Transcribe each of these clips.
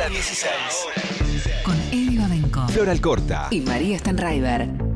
Ahora 16. Con Eddie Babenco Floral Corta. y María Stanraiver.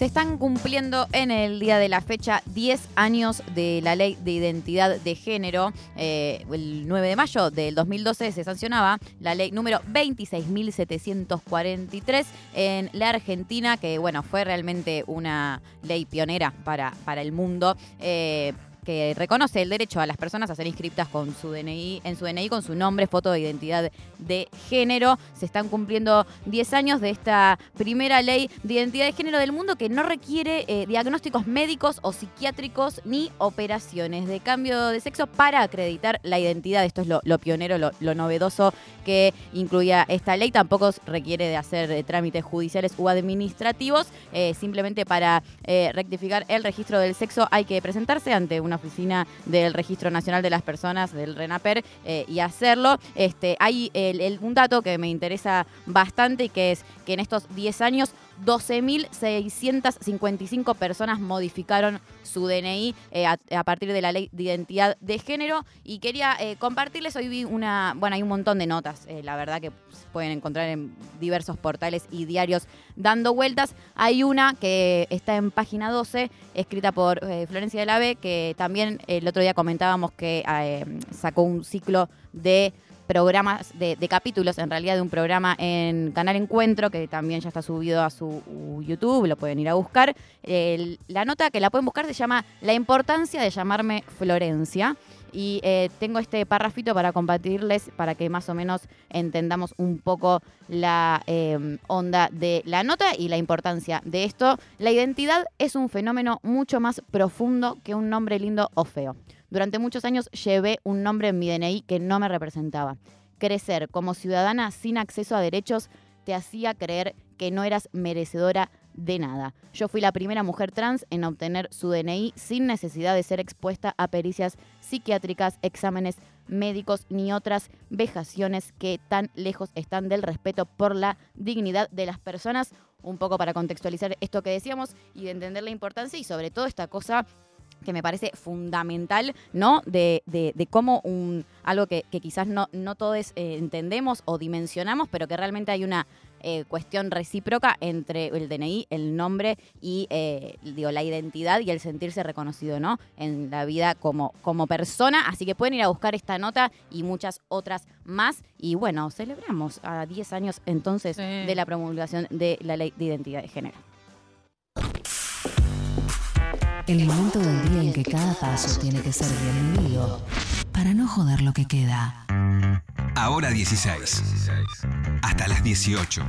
Se están cumpliendo en el día de la fecha 10 años de la ley de identidad de género. Eh, el 9 de mayo del 2012 se sancionaba la ley número 26.743 en la Argentina, que bueno, fue realmente una ley pionera para, para el mundo. eh, que reconoce el derecho a las personas a ser inscriptas con su DNI, en su DNI con su nombre, foto de identidad de género. Se están cumpliendo 10 años de esta primera ley de identidad de género del mundo que no requiere eh, diagnósticos médicos o psiquiátricos ni operaciones de cambio de sexo para acreditar la identidad. Esto es lo, pionero, lo, novedoso que incluía esta ley. Tampoco requiere de hacer eh, trámites judiciales u administrativos. Eh, simplemente para rectificar el registro del sexo hay que presentarse ante una oficina del Registro Nacional de las Personas, del RENAPER, eh, y hacerlo. Este, hay el- el- un dato que me interesa bastante y que es que en estos 10 años 12.655 personas modificaron su DNI eh, a, partir de la ley de identidad de género y quería eh, compartirles, hoy vi una, bueno, hay un montón de notas, eh, la verdad que pueden encontrar en diversos portales y diarios dando vueltas. Hay una que está en página 12, escrita por Florencia de la B, que también el otro día comentábamos que sacó un ciclo de programas, de, de capítulos en realidad de un programa en Canal Encuentro, que también ya está subido a su uh, YouTube, lo pueden ir a buscar. La nota que la pueden buscar se llama La importancia de llamarme Florencia. Y eh, tengo este párrafito para compartirles para que más o menos entendamos un poco la eh, onda de la nota y la importancia de esto. La identidad es un fenómeno mucho más profundo que un nombre lindo o feo. Durante muchos años llevé un nombre en mi DNI que no me representaba. Crecer como ciudadana sin acceso a derechos te hacía creer que no eras merecedora de nada. Yo fui la primera mujer trans en obtener su DNI sin necesidad de ser expuesta a pericias psiquiátricas, exámenes médicos ni otras vejaciones que tan lejos están del respeto por la dignidad de las personas. Un poco para contextualizar esto que decíamos y de entender la importancia y sobre todo esta cosa que me parece fundamental, ¿no? De, de- de cómo un, algo que, que quizás no, no todos eh, entendemos o dimensionamos, pero que realmente hay una eh, cuestión recíproca entre el DNI, el nombre y eh, digo, la identidad y el sentirse reconocido, ¿no? En la vida como, como persona. Así que pueden ir a buscar esta nota y muchas otras más. Y bueno, celebramos a 10 años entonces Sí. de la promulgación de la ley de identidad de género. El momento del día en que cada paso tiene que ser bienvenido para no joder lo que queda. Ahora 16. Hasta las 18.